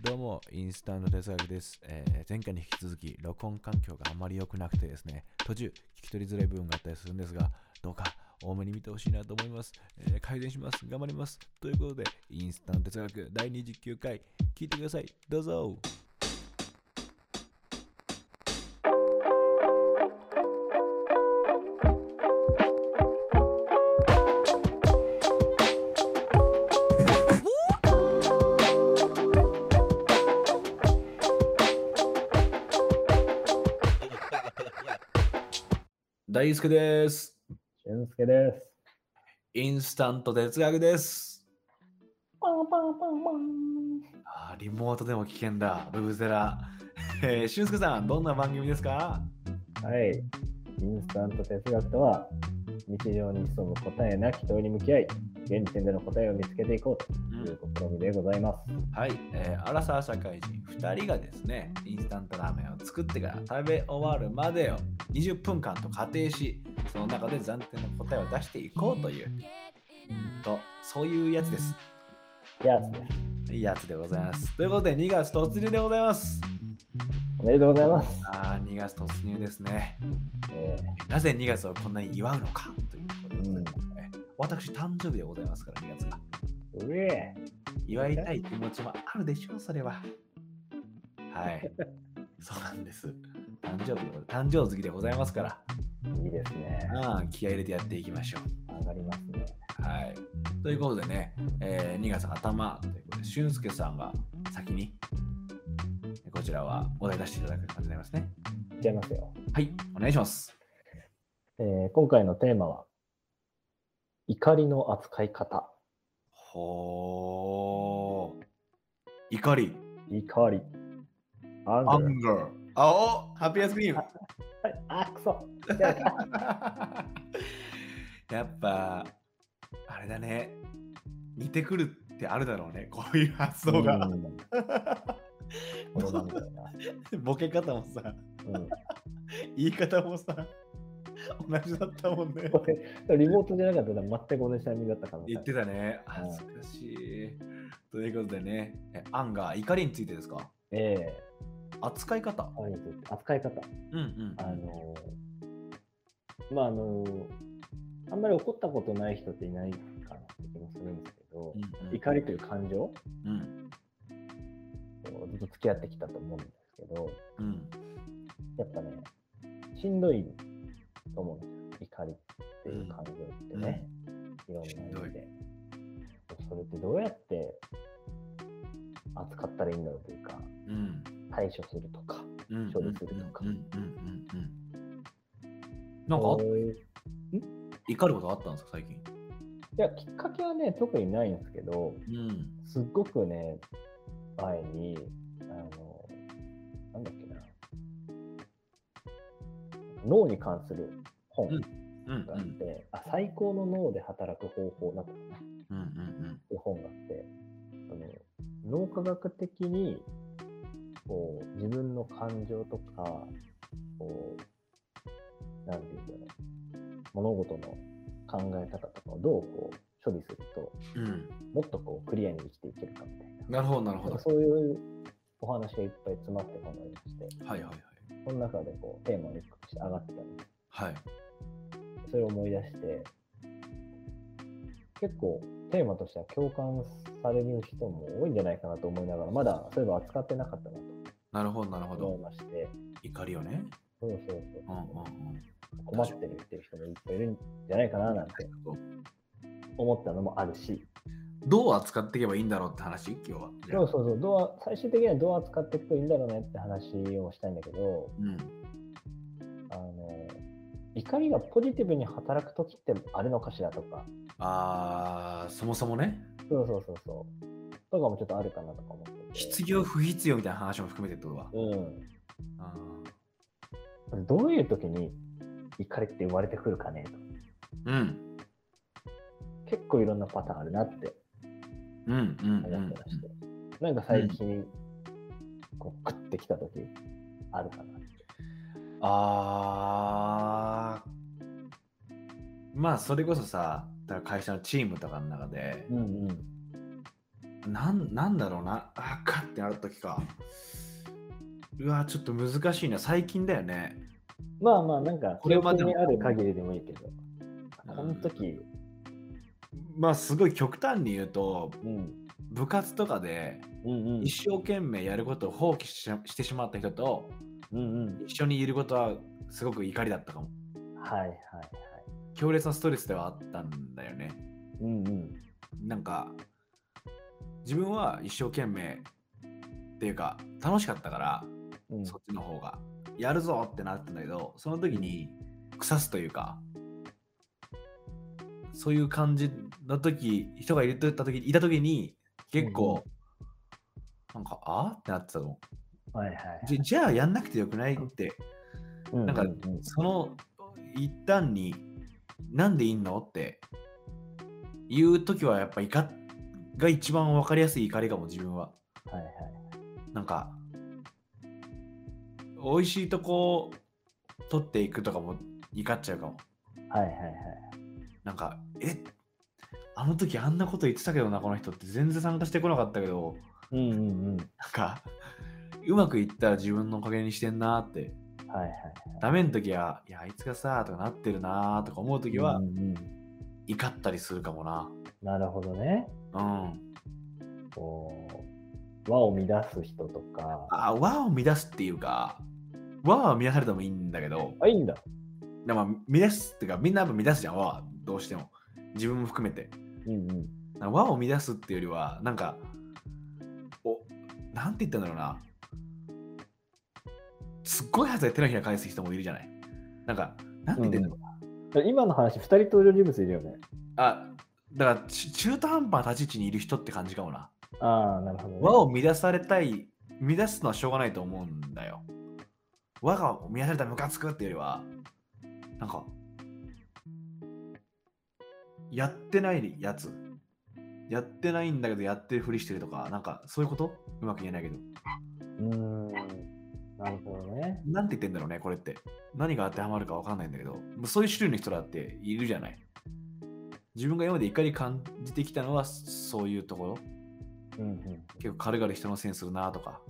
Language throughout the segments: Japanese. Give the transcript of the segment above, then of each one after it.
どうも、インスタント哲学です、えー前回に引き続き、録音環境があまり良くなくてですね、途中、聞き取りづらい部分があったりするんですが、どうか多めに見てほしいなと思います、えー改善します。頑張ります。ということで、インスタント哲学第29回、聞いてください。どうぞ。大輔です。俊介です。インスタント哲学です。パンパンパンパン。あーリモートでも危険だ、ブブゼラ。えー、俊介さん、どんな番組ですか？はい。インスタント哲学とは、日常に潜む答えなき問いに向き合い、現時点での答えを見つけていこうという試みでございます。はい、えー、アラサー社会人2人がですね、インスタントラーメンを作ってから食べ終わるまでを20分間と仮定し、その中で暫定の答えを出していこうという、と、そういうやつです。やつです。いいやつでございます。ということで、2月突入でございます。おめでとうございます。あー、2月突入ですね。えなぜ2月をこんなに祝うのかということですね。私、誕生日でございますから、2月が。ー、うえ祝いたい気持ちもあるでしょう、それは。はい。そうなんです。誕生日でご誕生月でございますから、いいですね。ああ気合い入れてやっていきましょ上がりますね。う。はい。ということでね、えー2月頭ということで、俊介さんが先に、こちらはお題出していただく感じになりますね。いっちゃいますよ。はい、お願いします。えー今回のテーマは、怒りの扱い方。ほー。怒り。怒り。アンガー。あおハッピーアイスクリーム。はいあ、くそ。やっぱ、あれだね。似てくるってあるだろうね。こういう発想が。ボケ方もさ、うん言い方もさ、同じだったもんね。これリモートじゃなかったら全く同じタイミングだったかも言ってたね。恥ずかしい。ということでね、えアンガー、怒りについてですか？ええ扱い方。扱い方。うんうん。あのーまああのーあんまり怒ったことない人っていないかなって気もするんですけど、うんうん怒りという感情うんとずっと付き合ってきたと思うんですけど、うんやっぱね、しんどいと思うんですよ。怒りっていう感情ってね、いろんな意味で。それってどうやって扱ったらいいんだろうというか、うん。対処するとか、うん。処理するとか。うん。うん。うん。うん。なんかあ怒ることあったんですか最近？いや、きっかけはね、特にないんですけど、うん。すっごくね、前に、脳に関する本うん。うんがあって、あ最高の脳で働く方法なっうんうんていう本があって、あの脳科学的にこう自分の感情とか、こう、なんていうんだろう、物事の考え方とかをどうこう処理すると、うんうん。もっとこうクリアに生きていけるかみたいな。なるほどなるほど。そういうお話がいっぱい詰まって本がありまして、はいはいはいその中でこうテーマの一個として上がってたんです。はい。それを思い出して、結構テーマとしては共感される人も多いんじゃないかなと思いながら、まだそういえば扱ってなかったななるほどなるほと思いどまして、怒りをね。そうそうそう。うんうんうん。困ってるっていう人もいっぱいいるんじゃないかななんて思ったのもあるし、どう扱っていけばいいんだろうって話？今日は。そうそうそう、どう最終的にはどう扱っていくといいんだろうねって話をしたいんだけど、うん。あの怒りがポジティブに働くときってあるのかしらとか、あーそもそもね。そうそうそうそう、とかもちょっとあるかなとか思ってて。必要不必要みたいな話も含めてってことは。うん。あどういうときに怒りって生まれてくるかねと。ーうん。結構いろんなパターンあるなって思ってまして。なんか最近、こう、食ってきたときあるかな。あーまあそれこそさだから会社のチームとかの中でうんうん。なんなんだろうなあかってなると時か。うわ、ちょっと難しいな。最近だよね。まあまあ、なんか、これまでにある限りでもいいけど、うんこの時、まあ、すごい極端に言うと、うん、部活とかで一生懸命やることを放棄ししてしまった人とうんうん、一緒にいることはすごく怒りだったかも。はいはいはい。強烈なストレスではあったんだよね。うんうん、なんか、自分は一生懸命っていうか、楽しかったから、うん、そっちの方が。やるぞってなったんだけど、その時に腐すというか、そういう感じの時、人がいるとった時いた時に、結構、なんか、あってなってたの。はいはい。じじゃあやんなくてよくない？って、うんなんかうんうんその一旦に、なんでいんの？って言う時はやっぱ怒っが一番わかりやすい怒りかも、自分は。はいはい。なんか、美味しいとこ取っていくとかも怒っちゃうかも。はいはいはい。なんか、え？あの時あんなこと言ってたけどな、この人って全然参加してこなかったけど、うんうんうん。なんか、うまくいったら自分のおかげにしてんなって、はいはいはい。ダメの時は、いや、あいつがさ、とかなってるなとか思う時はうん、うん、怒ったりするかもな。なるほどね。うん。こう、輪を乱す人とか。あ、和を乱すっていうか、和は乱されてもいいんだけど、あ、いいんだ。でも乱すっていうか、みんなやっぱ乱すじゃん、和は。どうしても。自分も含めて。うんうん。和を乱すっていうよりは、なんか、お、なんて言ったんだろうな。すっごいはずで手のひら返す人もいるじゃない。なんか、なんて言ってんだろうな。今の話、二人登場人物いるよね。あ、だからち中途半端な立ち位置にいる人って感じかもな。ああ、なるほど、ね。和を乱されたい、乱すのはしょうがないと思うんだよ。和が乱されたらムカつくっていうよりは、なんか、やってないやつ。やってないんだけどやってるふりしてるとか、なんかそういうこと？うまく言えないけど。うーん。なるほどね。なんて言ってんだろうね、これって。何が当てはまるかわかんないんだけど、そういう種類の人だっているじゃない。自分が今まで怒り感じてきたのはそういうところ。うんうん。結構軽々人のせいにするなとか。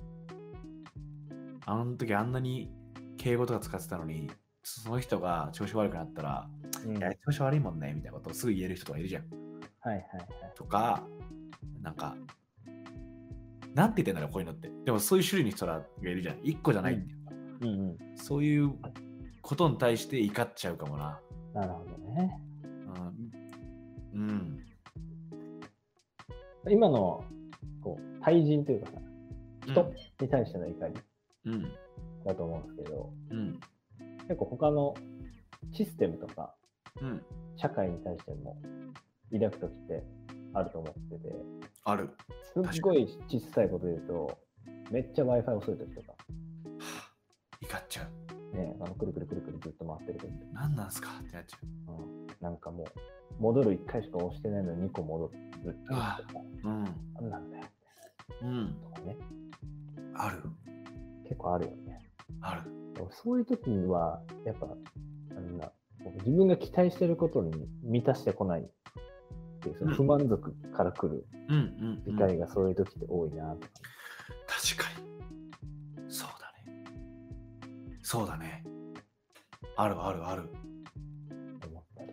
あの時あんなに敬語とか使ってたのに、その人が調子悪くなったら、うん、いや、調子悪いもんね、みたいなことをすぐ言える人とかいるじゃん。はいはいはい。とか、なんか、なんて言ってんだろう、こういうのって。でもそういう種類の人らがいるじゃん。一個じゃないっていうか、うんうん。そういうことに対して怒っちゃうかもな。なるほどね。うん。うん。今の、こう、対人というかさ、人うんに対しての怒りうん。だと思うんですけど、うん。結構他のシステムとか、うん。社会に対しても抱くときってあると思ってて、ある。すっごい小さいこと言うと、めっちゃ Wi-Fi 遅いときとか、怒っちゃう。ね、あのくるくるくるくるずっと回ってるときとか、何なんすか？ってなっちゃうん、なんかもう、戻る1回しか押してないのに2個戻るとか、う。うん。なんなんだようん。とかね、ある。結構あるよね。ある。そういう時には、やっぱ、なんだ、自分が期待してることに満たしてこないっていう、その不満足から来るうんうん、うん。怒りがそういう時って多いな。確かに。そうだね。そうだね。あるあるある。思ったり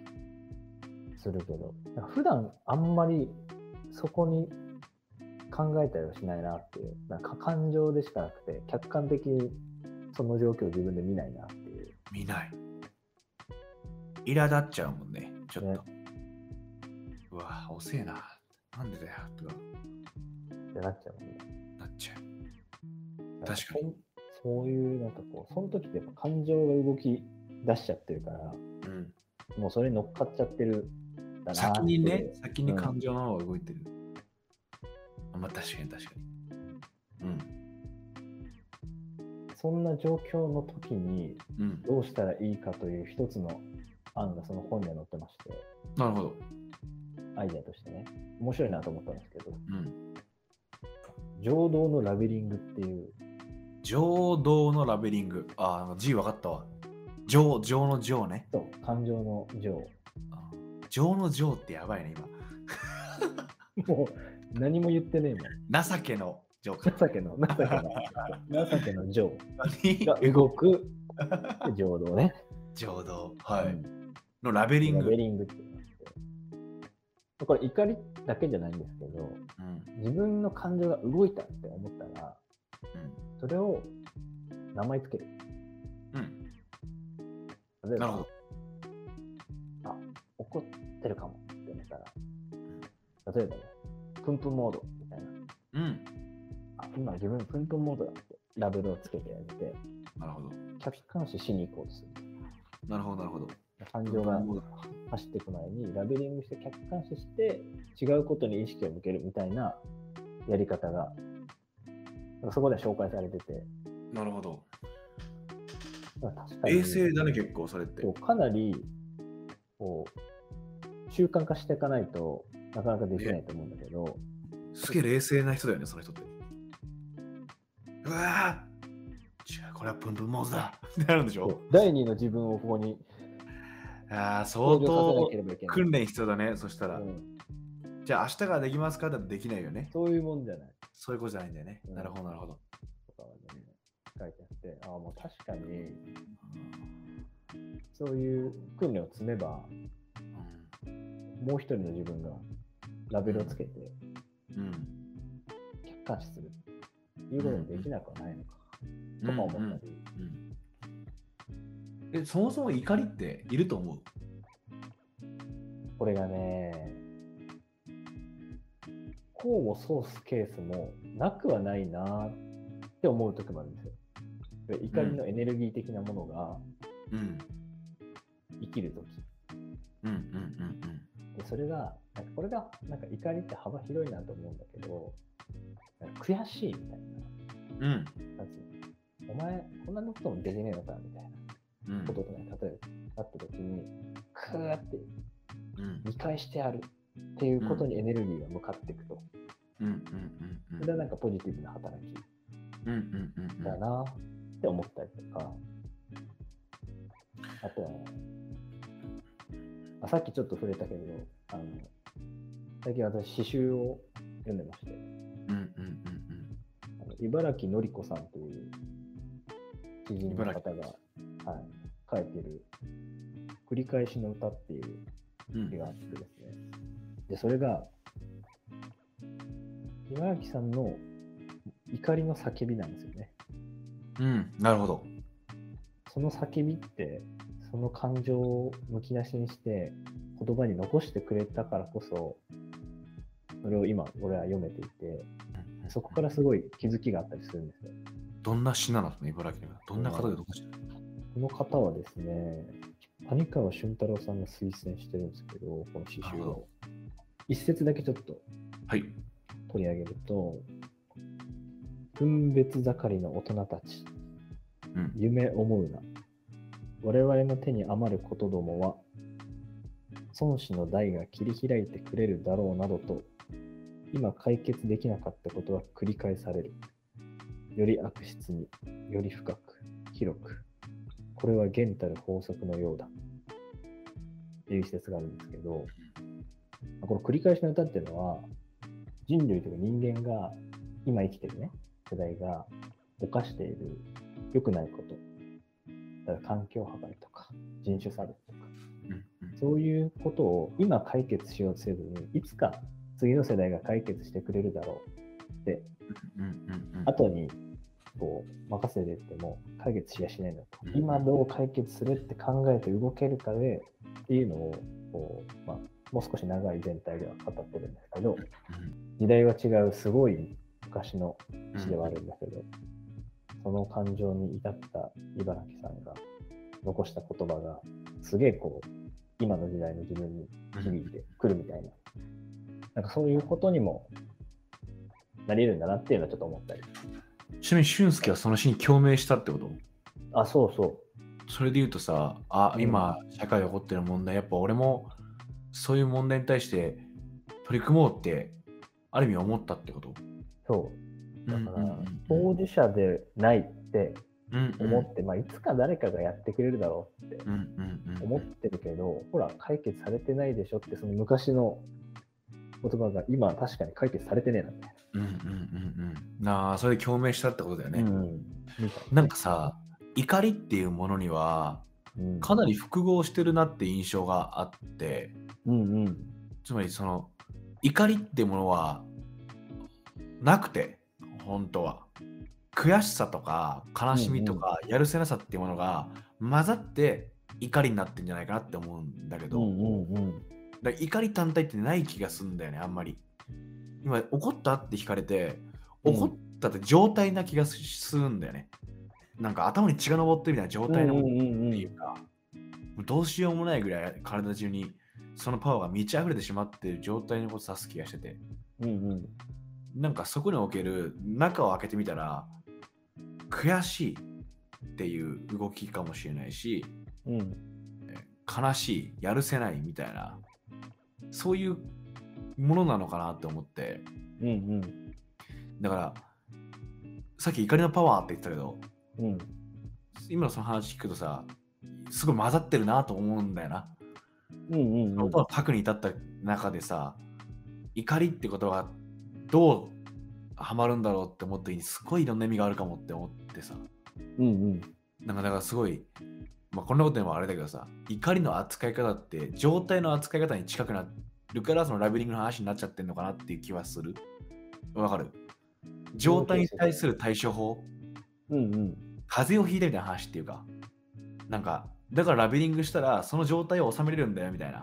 するけど、普段あんまりそこに考えたりはしないなっていう、なんか感情でしかなくて、客観的にその状況を自分で見ないなっていう。見ない。苛立っちゃうもんね。ちょっと。ねうわ、遅えな。なんでだよ。とかってなっちゃうもんね。なっちゃう。確かにそういう、なんかこう、その時って感情が動き出しちゃってるから、うん。もうそれに乗っかっちゃってるんだな先にね先に感情の方が動いてる。あまあ確かに確かに。うん。そんな状況の時にうん。どうしたらいいかという一つの案がその本には載ってまして、なるほど。アイデアとしてね、面白いなと思ったんですけど、うん。情動のラベリングっていう、情動のラベリング。あ、なんか G 分かったわ。情、情の情ね。そう感情の情。あ情の情ってやばいね、今。もう何も言ってねえもん。情けのジョーか。情けの、情けの、情けの情何？が動く情動ね。浄土。はい。うんのラベリング。ラベリングっていうのがあって。これ怒りだけじゃないんですけど、うん。自分の感情が動いたって思ったら、うん。それを名前つける。うん。例えばなるほど。怒ってるかもって思ったら、例えばね、プンプンモードみたいな。うん。あ、今自分プンプンモードだってラベルをつけてあげて、なるほど。客観視しに行こうとする。なるほど、なるほど。感情が走っていく前にラベリングして客観視して違うことに意識を向けるみたいなやり方がそこで紹介されててなるほど。まあ確かに衛星だね、結構、それって。かなりこう習慣化していかないとなかなかできないと思うんだけどすげえ冷静な人だよね、その人って。うわぁ違う、これはプンプンモーズだってなるんでしょ？第二の自分をここにああ、相当訓練必要だね、そしたら。うんじゃあ、明日からできますか？だってできないよね。そういうもんじゃないそういうことじゃないんだよね。うんなるほど、なるほど。とかはね書いてあってああもう確かにそういう訓練を積めばもう一人の自分がラベルをつけてうん。客観視するということにできなくはないのかとか思ったり、うんうんえ、そもそも怒りっていると思う？これがね交互ソースケースもなくはないなって思う時もあるんですよで怒りのエネルギー的なものがうん。生きる時うんうんうんでそれがなんかこれがなんか怒りって幅広いなと思うんだけど悔しいみたいうん。うん。なうの？お前こんなこともできねえのかみたいなうんこととか、例えばあった時にクーってうん。見返してやるっていうことにエネルギーが向かっていくと、うん。うん。うん。それはなんかポジティブな働き。うん。うん。うん。だなって思ったりとか、あとは、あさっきちょっと触れたけど、あの最近私、詩集を読んでまして、うん。うん。うん。あの茨城のり子さんという知人の茨方が、はい、書いてる、繰り返しの歌っていううん詩があってですね、で、それが、茨城さんの怒りの叫びなんですよね。うん、なるほど。その叫びって、その感情をむき出しにして言葉に残してくれたからこそ、それを今、俺は読めていて、そこからすごい気づきがあったりするんですよ。どんな詩なの？その茨城の。どんな方でどこしてるこの方はですね、谷川俊太郎さんが推薦してるんですけど、この詩集を。一節だけちょっとはい。取り上げると、分別盛りの大人たち、うん。夢思うな。我々の手に余ることどもは、孫子の代が切り開いてくれるだろうなどと、今解決できなかったことは繰り返される。より悪質に、より深く、広く。これは現たる法則のようだ。っていう施設があるんですけど、この繰り返しの歌っていうのは、人類というか人間が、今生きてるね、世代が犯している良くないこと、だから環境破壊とか人種差別とか、そういうことを今解決しようとせずに、いつか次の世代が解決してくれるだろうって、後にこう任せてっても解決しやしないんだとうん。今どう解決するって考えて動けるかでっていうのをこう、まあ、もう少し長い全体では語ってるんですけど、時代は違うすごい昔のうん詩ではあるんだけど、その感情に至った茨城さんが残した言葉がすげえこう今の時代の自分に響いてくるみたいな、なんかそういうことにもなり得るんだなっていうのはちょっと思ったり。ちなみに俊介はその詩に共鳴したってこと？あ、そうそう。それで言うとさ、あ、うん。今、社会で起こってる問題、やっぱ俺もそういう問題に対して取り組もうって、ある意味思ったってこと？そう。だから、当事者でないって思って、まあ、いつか誰かがやってくれるだろうって思ってるけど、ほら、解決されてないでしょって、その昔の言葉が今確かに解決されてねえなみたいうんうんうんうん。なあ、それで共鳴したってことだよね。うん。なんかさ、怒りっていうものには、うんかなり複合してるなって印象があって、うんうん。つまりその、怒りってものは、なくて、本当は。悔しさとか悲しみとかやるせなさっていうものが混ざって怒りになってんじゃないかなって思うんだけど、うんうんうん。だから怒り単体ってない気がするんだよね、あんまり。今、怒った？って聞かれて、うん。怒ったって状態な気がするんだよね。なんか頭に血が上ってるみたいな状態の。うんっうんうん。ていうか、どうしようもないぐらい体中にそのパワーが満ち溢れてしまっている状態のことを指す気がしてて、うんうん。なんかそこにおける中を開けてみたら、悔しいっていう動きかもしれないし、うん。悲しい、やるせないみたいな、そういうものなのかなって思って、うんうん。だから、さっき怒りのパワーって言ってたけど、うん。今のその話聞くとさ、すごい混ざってるなと思うんだよな。うんうんうん。音を書くに至った中でさ、怒りってことがどうハマるんだろうって思った時に、すごいいろんな意味があるかもって思ってさ、うんうん。なんかだからすごい、まあ、こんなことでもあれだけどさ、怒りの扱い方って状態の扱い方に近くなるから、そのラベリングの話になっちゃってんのかなっていう気はする。わかる？状態に対する対処法、うんうん風邪をひいたみたいな話っていうか、なんか、だからラベリングしたら、その状態を収めれるんだよみたいな。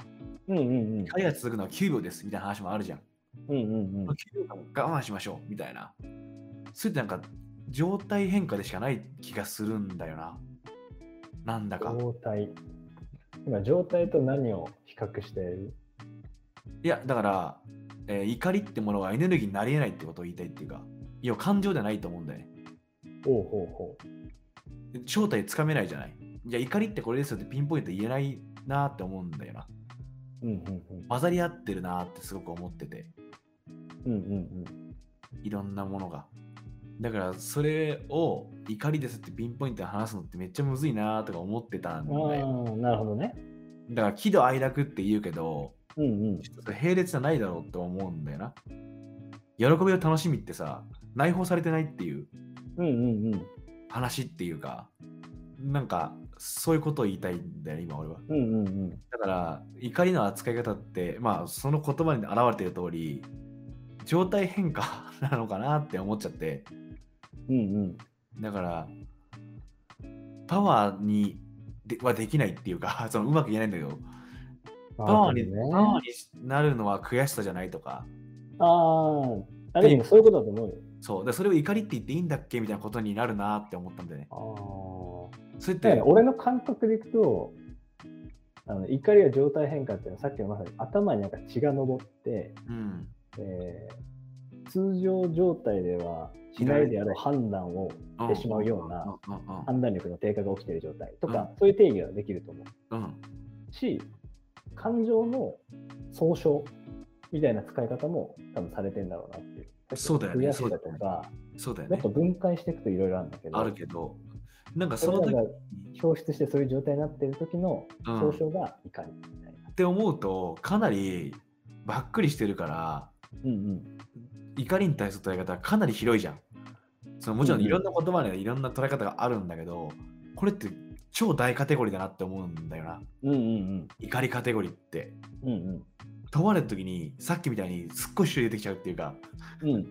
うんうんうんが続くのは9秒ですみたいな話もあるじゃん。うんうん9秒間我慢しましょうみたいな。それってなんか、状態変化でしかない気がするんだよな。なんだか。状態今状態と何を比較している？いや、だから、えー怒りってものはエネルギーになり得ないってことを言いたいっていうか、いや、感情じゃないと思うんだよね。ほうほうほで正体つかめないじゃない。いや、怒りってこれですよってピンポイント言えないなって思うんだよな。ううんうん混ざり合ってるなってすごく思ってて、うんうんうんいろんなものが。だから、それを怒りですってピンポイントで話すのってめっちゃむずいなとか思ってたんだうんよ。なるほどねだから、喜怒哀楽って言うけど、うんうん。ちょっと並列じゃないだろうって思うんだよな。喜びを楽しみってさ、内包されてないっていう話っていうか、なんかそういうことを言いたいんだよね、今俺は。うんうんうん。だから、怒りの扱い方って、まあ、その言葉に表れている通り、状態変化 なのかなって思っちゃって、うんうん。だから、パワーにではできないっていうか、そのうまく言えないんだけど、パワーに,、ね。パワーになるのは悔しさじゃないとか、あー。あでもそういうことだと思うよ。そう、でそれを怒りって言っていいんだっけみたいなことになるなって思ったんだよね。ああそれって俺の感覚でいくとあの怒りや状態変化っていうのはさっきのまさに頭になんか血が上って、うん、えー通常状態ではしないであろう判断をしてしまうような判断力の低下が起きている状態とか、うん。そういう定義ができると思う。うんうん。し感情の総称みたいな使い方も多分されてんだろうなっていう。そうだよね悔しさとか、そうだよねもっと。分解していくといろいろあるんだけど、あるけど、なんかその時がに表出してそういう状態になっている時のうん総称が怒りみたいな。って思うと、かなりばっくりしてるから、うんうん。怒りに対する捉え方はかなり広いじゃん。そのもちろんうんうんいろんな言葉にはいろんな捉え方があるんだけど、これって超大カテゴリーだなって思うんだよな。うんうん怒りカテゴリーって。うん。うん問われた時にさっきみたいにすっごい種類出てきちゃうっていうか、うん。うん。い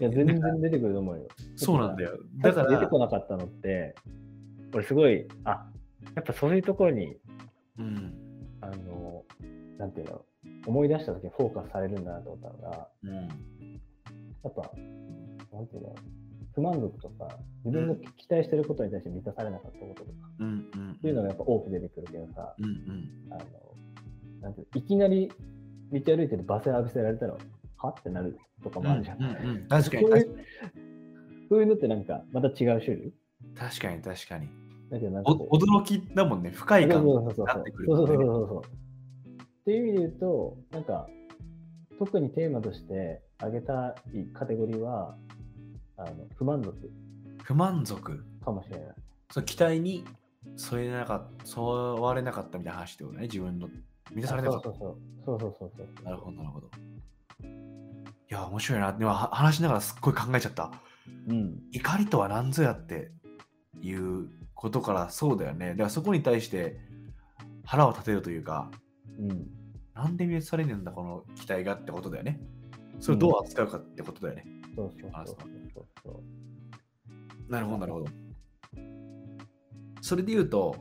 や、全然出てくると思うよ。そうなんだよ。だから出てら、こなかったのって、俺すごい、あやっぱそういうところに、うん、あの、なんていうの、思い出した時にフォーカスされるんだなと思ったのが、うん、やっぱ、なんていうの、不満足とか、自分の期待してることに対して満たされなかったこととか、うん、うん、っていうのがやっぱ多く出てくるけどさ、うん、うん、あの、なんていうのいきなり道歩いてる罵声浴びせられたら、はってなるとかもあるじゃん。うんうんうん確かにそういうそういうのってなんか、また違う種類？確かに確かに。だけどなんか驚きだもんね、深い感そうそうそうになってくるそうそう。そうそうそう。っていう意味で言うと、なんか、特にテーマとして挙げたいカテゴリーは、あの不満足不満足？かもしれない。その期待に添えなかった、添われなかったみたいな話ってことね、自分の。満たされなかった。そうそうそう。そうそうそう。なるほど、なるほど。いや、面白いな。でもは話しながらすっごい考えちゃった。うん。怒りとは何ぞやっていうことからそうだよね。だからそこに対して腹を立てるというか、うん。なんで見されねえんだ、この期待がってことだよね。それをどう扱うかってことだよね。そうそうあそうそう。なるほど、なるほど。それで言うと、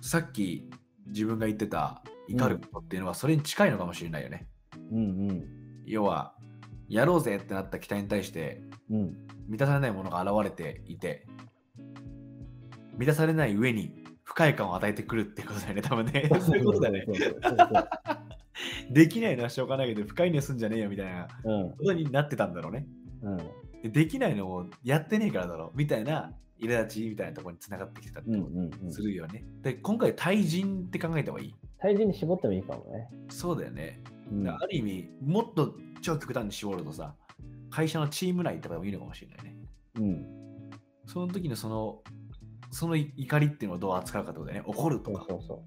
さっき自分が言ってた怒ることっていうのはそれに近いのかもしれないよね。うんうん。要は、やろうぜってなった期待に対してうん。満たされないものが現れていて、満たされない上に不快感を与えてくるってことだよね、多分ね。そういうことだよね。できないのはしょうがないけど、不快にはすんじゃねえよみたいな。ことになってたんだろうね。うん。うん。でできないのをやってねえからだろうみたいな苛立ちみたいなところにつながってきてたってうんこうんうんとす。るよね。で、今回対人って考えた方がいい。体重に絞ってもいいかもね。そうだよね。うんある意味、もっと超極端に絞るとさ、会社のチーム内とかでもいいのかもしれないね。うん。その時のその、その怒りっていうのをどう扱うかってことだよね。怒るとか。そうそうそ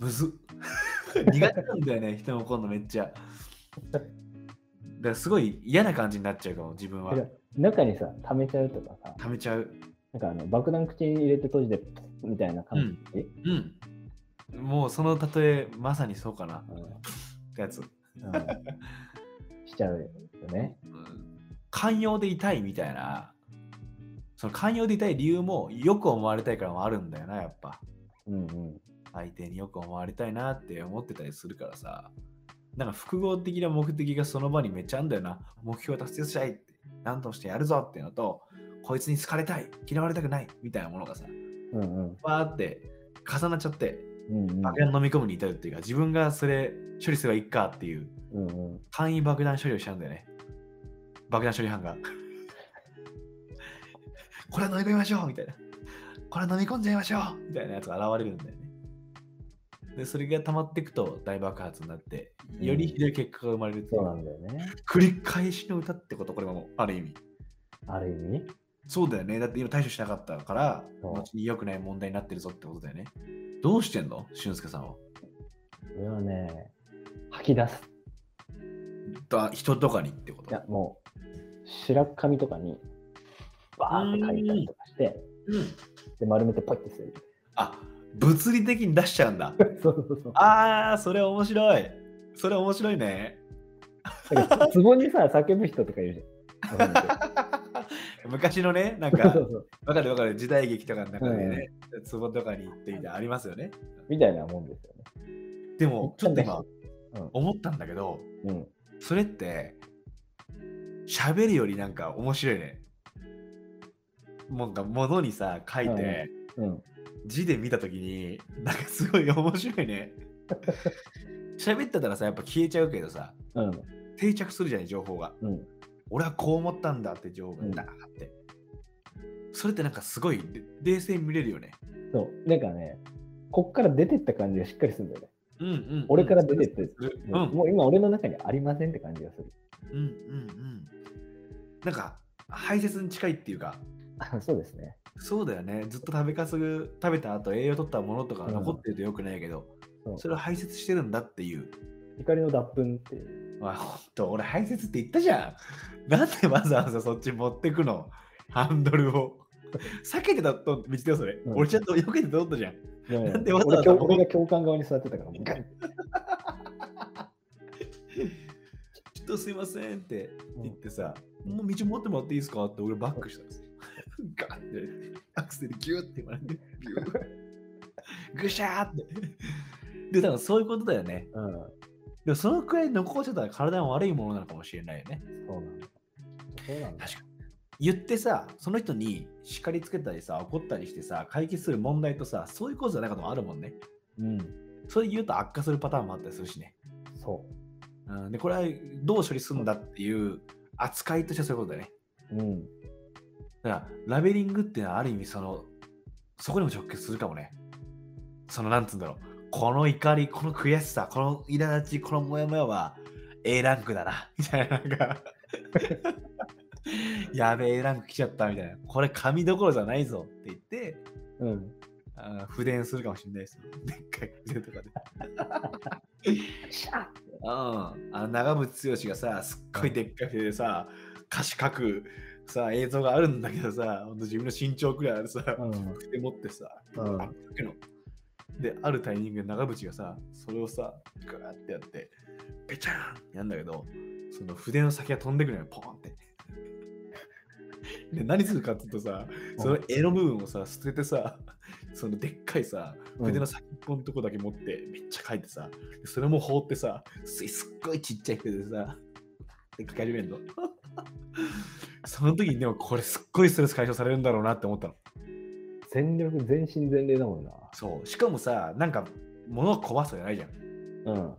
むずっ苦手なんだよね、人に怒るのめっちゃ。だからすごい嫌な感じになっちゃうかも、自分はう。。中にさ、溜めちゃうとかさ、溜めちゃう。なんかあの爆弾口に入れて閉じて、みたいな感じ。うん。もうその例え、まさにそうかな。うんってやつ。うんしちゃうよね。うん寛容でいたいみたいな。その寛容でいたい理由もよく思われたいからもあるんだよな、やっぱ。うんうん。相手によく思われたいなって思ってたりするからさ。なんか複合的な目的がその場にめっちゃあんだよな。目標を達成したいって、何としてやるぞっていうのと、こいつに好かれたい、嫌われたくないみたいなものがさ、うんうん。バーって重なっちゃって、うんうん。爆弾飲み込むに至るっていうか、自分がそれ処理すればいいかっていううんうん。簡易爆弾処理をしちゃうんだよね。爆弾処理班が。これは飲み込みましょうみたいな。これは飲み込んじゃいましょうみたいなやつが現れるんだよね。で、それが溜まっていくと大爆発になって、よりひどい結果が生まれるうそうなんだよね。繰り返しの歌ってこと、これはもう、ある意味。ある意味？そうだよね。だって今対処しなかったから、後に良くない問題になってるぞってことだよね。どうしてんの？俊介さんは。これはね、吐き出す。だ人とかにってこと？いや、もう、白紙とかに、バーって書いたりとかして、うん。で、丸めてポイってする。あ、物理的に出しちゃうんだ。そうそうそう。あー、それ面白い。それ面白いね。なんかツボにさ、叫ぶ人とかいるじゃん。昔のね、なんかわかるわかる、時代劇とかの中でね、壺とかに行ってみたいなありますよね。みたいなもんですよね。でも、ちょっと今、うん思ったんだけど、うん。それって、喋るよりなんか面白いね。なんか物にさ、書いて、うん。字で見たときに、なんかすごい面白いね。喋ってたらさ、やっぱ消えちゃうけどさ、うん。定着するじゃない、情報が。うん。俺はこう思ったんだって情報がダーって。それってなんかすごい冷冷静に見れるよね。そう。なんかね、こっから出てった感じがしっかりするんだよね。うんうんうん俺から出てって、うんうんもう今俺の中にありませんって感じがする。うんうん。なんか排泄に近いっていうか、あ そうですね。そうだよね。ずっと食べかすぐ食べた後栄養取ったものとかうん残ってるとよくないけど、そうそれを排泄してるんだっていう。怒りの脱粉っていう。まあ、ほんと、俺排泄って言ったじゃん。なんでわざわざそっち持ってくの？ハンドルを。避けてたと道だよ、それ。うん俺ちゃんと避けて通ったじゃん。でもねなんでわざわざ俺が共感側に座ってたから、もう ちょっとすいませんって言ってさ、もう道持ってもらっていいですかって俺バックしたんです。ガンって、アクセルギューって回って、ギューぐしゃーって。で、多分そういうことだよね。うん。でもそのくらい残っちゃったら体の悪いものなのかもしれないよね。そうなんだ。そうなんだ。確かに。言ってさ、その人に叱りつけたりさ、怒ったりしてさ、解決する問題とさ、そういうことじゃないこともあるもんね。うん。それ言うと悪化するパターンもあったりするしね。そうん、で、これはどう処理するんだっていう扱いとしてはそういうことだよね。う。うん。だから、ラベリングっていうのはある意味その、そこにも直結するかもね。その、なんつうんだろう。この怒り、この悔しさ、この苛立ち、このモヤモヤは A ランクだな。みたいな、なんか、やべえ A ランク来ちゃったみたいな。これ紙どころじゃないぞって言って、うん。あー不伝するかもしれないですよ。でっかい筆とかで。シャーってあの長渕剛がさ、すっごいでっかくてさ、歌詞書くさ、映像があるんだけどさ、ほんと自分の身長くらいあるさ、うん。筆持ってさ、うんあ。で、あるタイミングで長渕がさ、それをさ、グーってやって、ペチャーンやんだけど、その筆の先が飛んでくるのよ、ポーンって。で、何するかっていうとさ、その絵の部分をさ、捨ててさ、そのでっかいさ、筆の先っぽのとこだけ持って、めっちゃ書いてさ、でそれも放ってさ、すすっごいちっちゃい筆でさ、で書き始めるの。その時にでもこれすっごいストレス解消されるんだろうなって思ったの。全力、全身全霊だもんな。そう。しかもさ、なんか物を壊すじゃないじゃん。うん。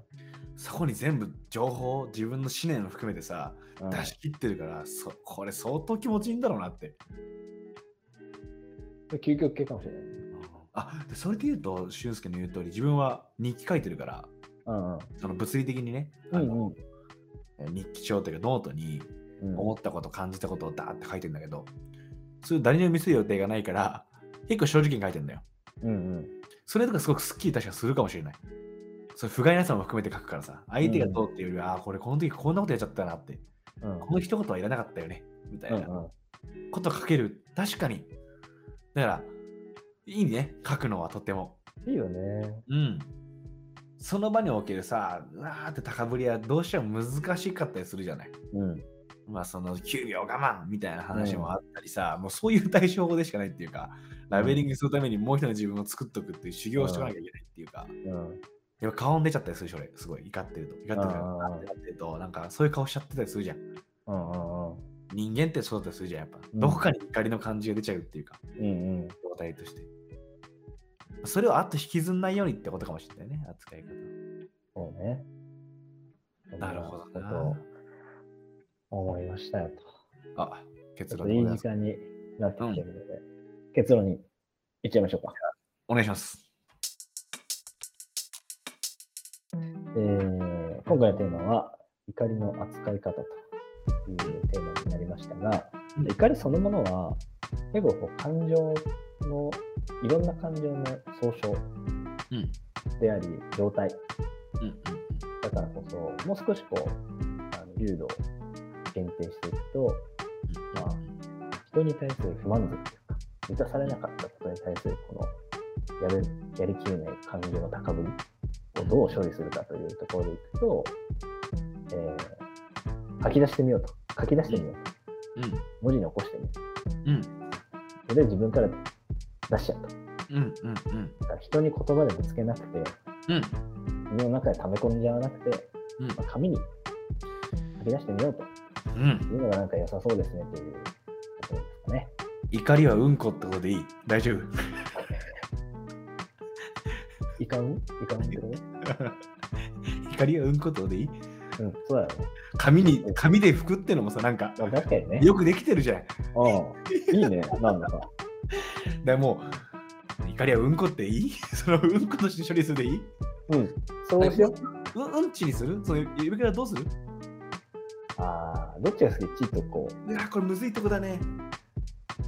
そこに全部情報、自分の思念を含めてさ、うん出し切ってるから、そこれ相当気持ちいいんだろうなって。究極系かもしれないね。あ、でそれで言うと、俊介の言う通り、自分は日記書いてるから、うんうん。その物理的にね、あのうんうん日記帳というかノートにうん思ったこと、感じたことをダーって書いてんだけど、それ誰にも見せる予定がないから、結構正直に書いてんだよ。うんうん。それとかすごくスッキリ確かするかもしれない。それ不甲斐なさも含めて書くからさ、相手がどうっていうよりは、ああ、これこの時こんなことやっちゃったなって、うんこの一言はいらなかったよね、みたいなうんこと書ける。確かに。だから、いいね、書くのはとっても。いいよね。うん。その場におけるさ、うわーって高ぶりはどうしても難しかったりするじゃない。うん。まあその9秒我慢みたいな話もあったりさ、もうそういう対処法でしかないっていうか、ラベリングするためにもう一人の自分を作っとくっていう修行をしておかなきゃいけないっていうか、うん。やっぱ顔に出ちゃったりするでしょ、俺。すごい怒ってると。怒ってると、なんかそういう顔しちゃってたりするじゃん。うんうん人間ってそうだったりするじゃん、やっぱ。うんどこかに怒りの感じが出ちゃうっていうか、うん。うんうん。状態として。それをあと引きずんないようにってことかもしれないね、扱い方。そうね。なるほどな思いましたよと。あ、結論います。時間になってきてるので、結論にいっちゃいましょうか。お願いします。えー今回のテーマは、怒りの扱い方というテーマになりましたが、怒りそのものは、結構こう感情の、いろんな感情の総称うん。であり、状態うんうんだからこそ、もう少しこう、あの流度を限定していくと、まあ人に対する不満足というか、満たされなかったことに対するこのやるやりきれない感情の高ぶりをどう処理するかというところでいくと、えー書き出してみようと。書き出してみようと。うん。文字に起こしてみよう。うん。それで自分から出しちゃうと。だうん。うん。うん。から人に言葉でぶつけなくて、うん。自分の中で溜め込んじゃわなくて、うんまあ紙に書き出してみようとうん。いうのがなんか良さそうですねというところですかね。怒りはうんこってことでいい大丈夫いかんいかんってこ怒りはうんこってことでいい？とうん、そうだよね。紙に、紙で拭くってのもさ、なんか、まあ、確かにね。よくできてるじゃん。だかうん。いいね、なんだか。らもう、怒りはうんこっていい？そのうんことして処理するでいい？うん。そうしよう。うん、うんちにする？その指からどうする？ああ、どっちが好き？ちっとこう。いや、これむずいとこだね。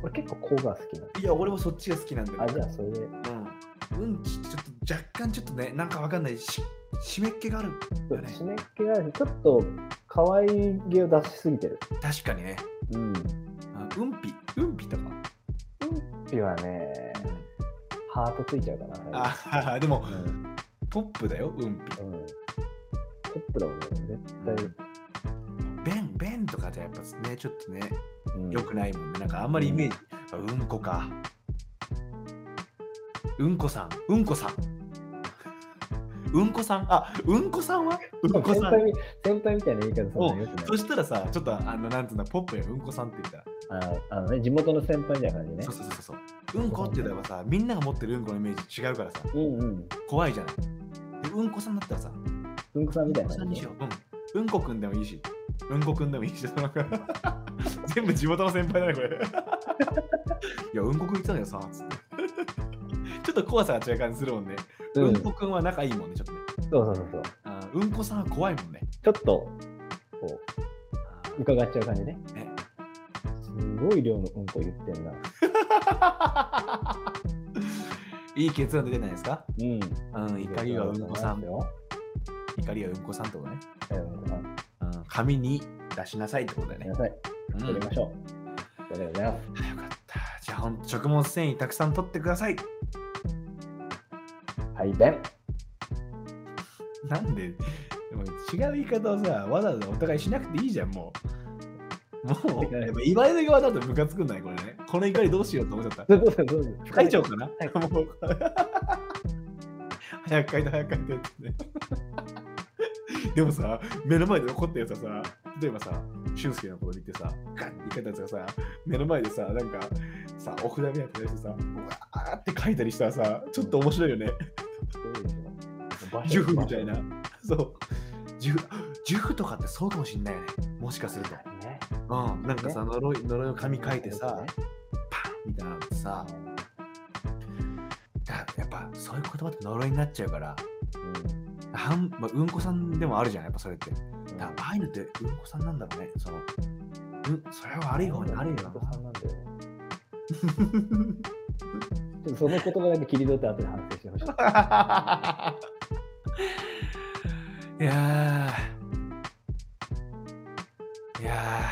俺結構こうが好きなの。いや、俺もそっちが好きなんだよ。あ、じゃあそれで。うん。うんちってちょっと若干ちょっとね、なんかわかんないし、湿っ気があるよね。湿っ気があるし、ちょっと可愛げを出しすぎてる。確かにね。うん。あうんぴ、うんぴとか？ピはね、ハートついちゃうかな。あ、でもう、ん。ポップだよ、うんぴ。うん。トップだもんね、絶対。ベン、ベンとかじゃやっぱね、ちょっとね、うん良くないもんね。なんかあんまりイメージ、あうんこか。うんこさん、うんこさん。うんこさん、あ、うんこさんは？うんこさん。先輩み先輩みたいな言い方そしたらさ、ちょっとあの、なんていうの、ポップやうんこさんって言ったら、ああのね、地元の先輩みたいな感じねそう。そうそうそう。うんこって言えばさ、みんなが持ってるうんこのイメージ違うからさ、うんうん。怖いじゃない。でうんこさんだったらさ、うんこさんみたいうんな感じねこさんにしよ。う。うん。うんこくんでもいいし、うんこくんでもいいし、全部地元の先輩だね、これ。いや、うんこくん言ってたんだよさ、つって。ちょっと怖さが違う感じするもんね。ううんんこくんは仲いいもんね、ちょっとね。そうそうそうそう。うんこさんは怖いもんね。ちょっと、こあう、伺っちゃう感じね。ーねすごい量のうんこ言ってんな。いい結論出てないですか？うん。うん、怒りはうんこさん。よ。怒りはうんこさんってことね。えーご飯うん、紙に出しなさいってことだよねごめん。なさい。うん、やりましょう。ありがとうございます。よかった。じゃあ、ほんと食物繊維たくさん取ってください。はい、便。なんで、でも違う言い方をさ、わざわざお互いしなくていいじゃん、もう。もう、やっぱ言われる側だとムカつくんないこれね。この怒りどうしようと思っちゃった。どうぞどうぞ。書いちゃおうかな？はいもう早く書いて早く書いてってね。でもさ、目の前で怒ったやつはさ、例えばさ、俊介のこと見てさ、ガンって言ったやつがさ、目の前でさ、なんかさ、お札みたいなやつでさ、うわーって書いたりしたらさ、ちょっと面白いよね。そうでしょ場所ジュフみたいな。そう。ジュフ、ジュフとかってそうかもしんないよね。もしかすると。ね。うん。なんかさ、呪い、呪いの紙書いてさね、パンみたいなのってさ、だやっぱそういう言葉って呪いになっちゃうから、うん。はんまあ、うんこさんでもあるじゃん、やっぱそれって。うんだああいうのってうんこさんなんだろうね。その、うん、それは悪い方になるよお子さんなんだよね。ちょっとその言葉だけ切り取って後で反省してほしい。な。いやー。いや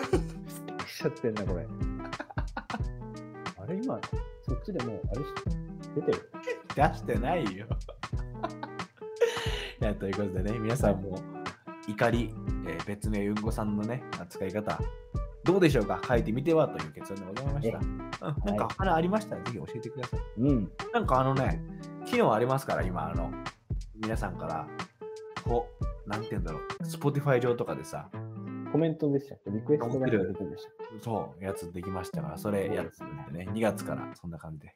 しちゃってんな、これ。あれ、今、そっちでもう、あれし、出てる？ー、出してないよ。いや、ということでね、皆さんも怒り、えー別名うんこさんのね、扱い方、どうでしょうか？書いてみてはという結論でございました。えうん、なんか、あれありました？ら、ぜひ教えてください。うん。なんかあのね、機能ありますから、今、あの、皆さんから、こう、なんて言うんだろう、Spotify 上とかでさ、コメントでしたっけ？リクエストが出てるでしたっそう、やつできましたから、それやつんでね、2月からそんな感じで。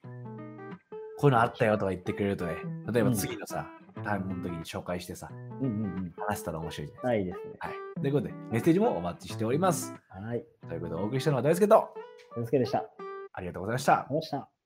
こういうのあったよとか言ってくれるとね、例えば次のさ、タイムの時に紹介してさ、けうんうんうん。話したら面白いじゃないないですね。はい。ということで、メッセージもお待ちしております。はい。ということで、お送りしたのは大輔と、よろしくでした。ありがとうございました。ございました。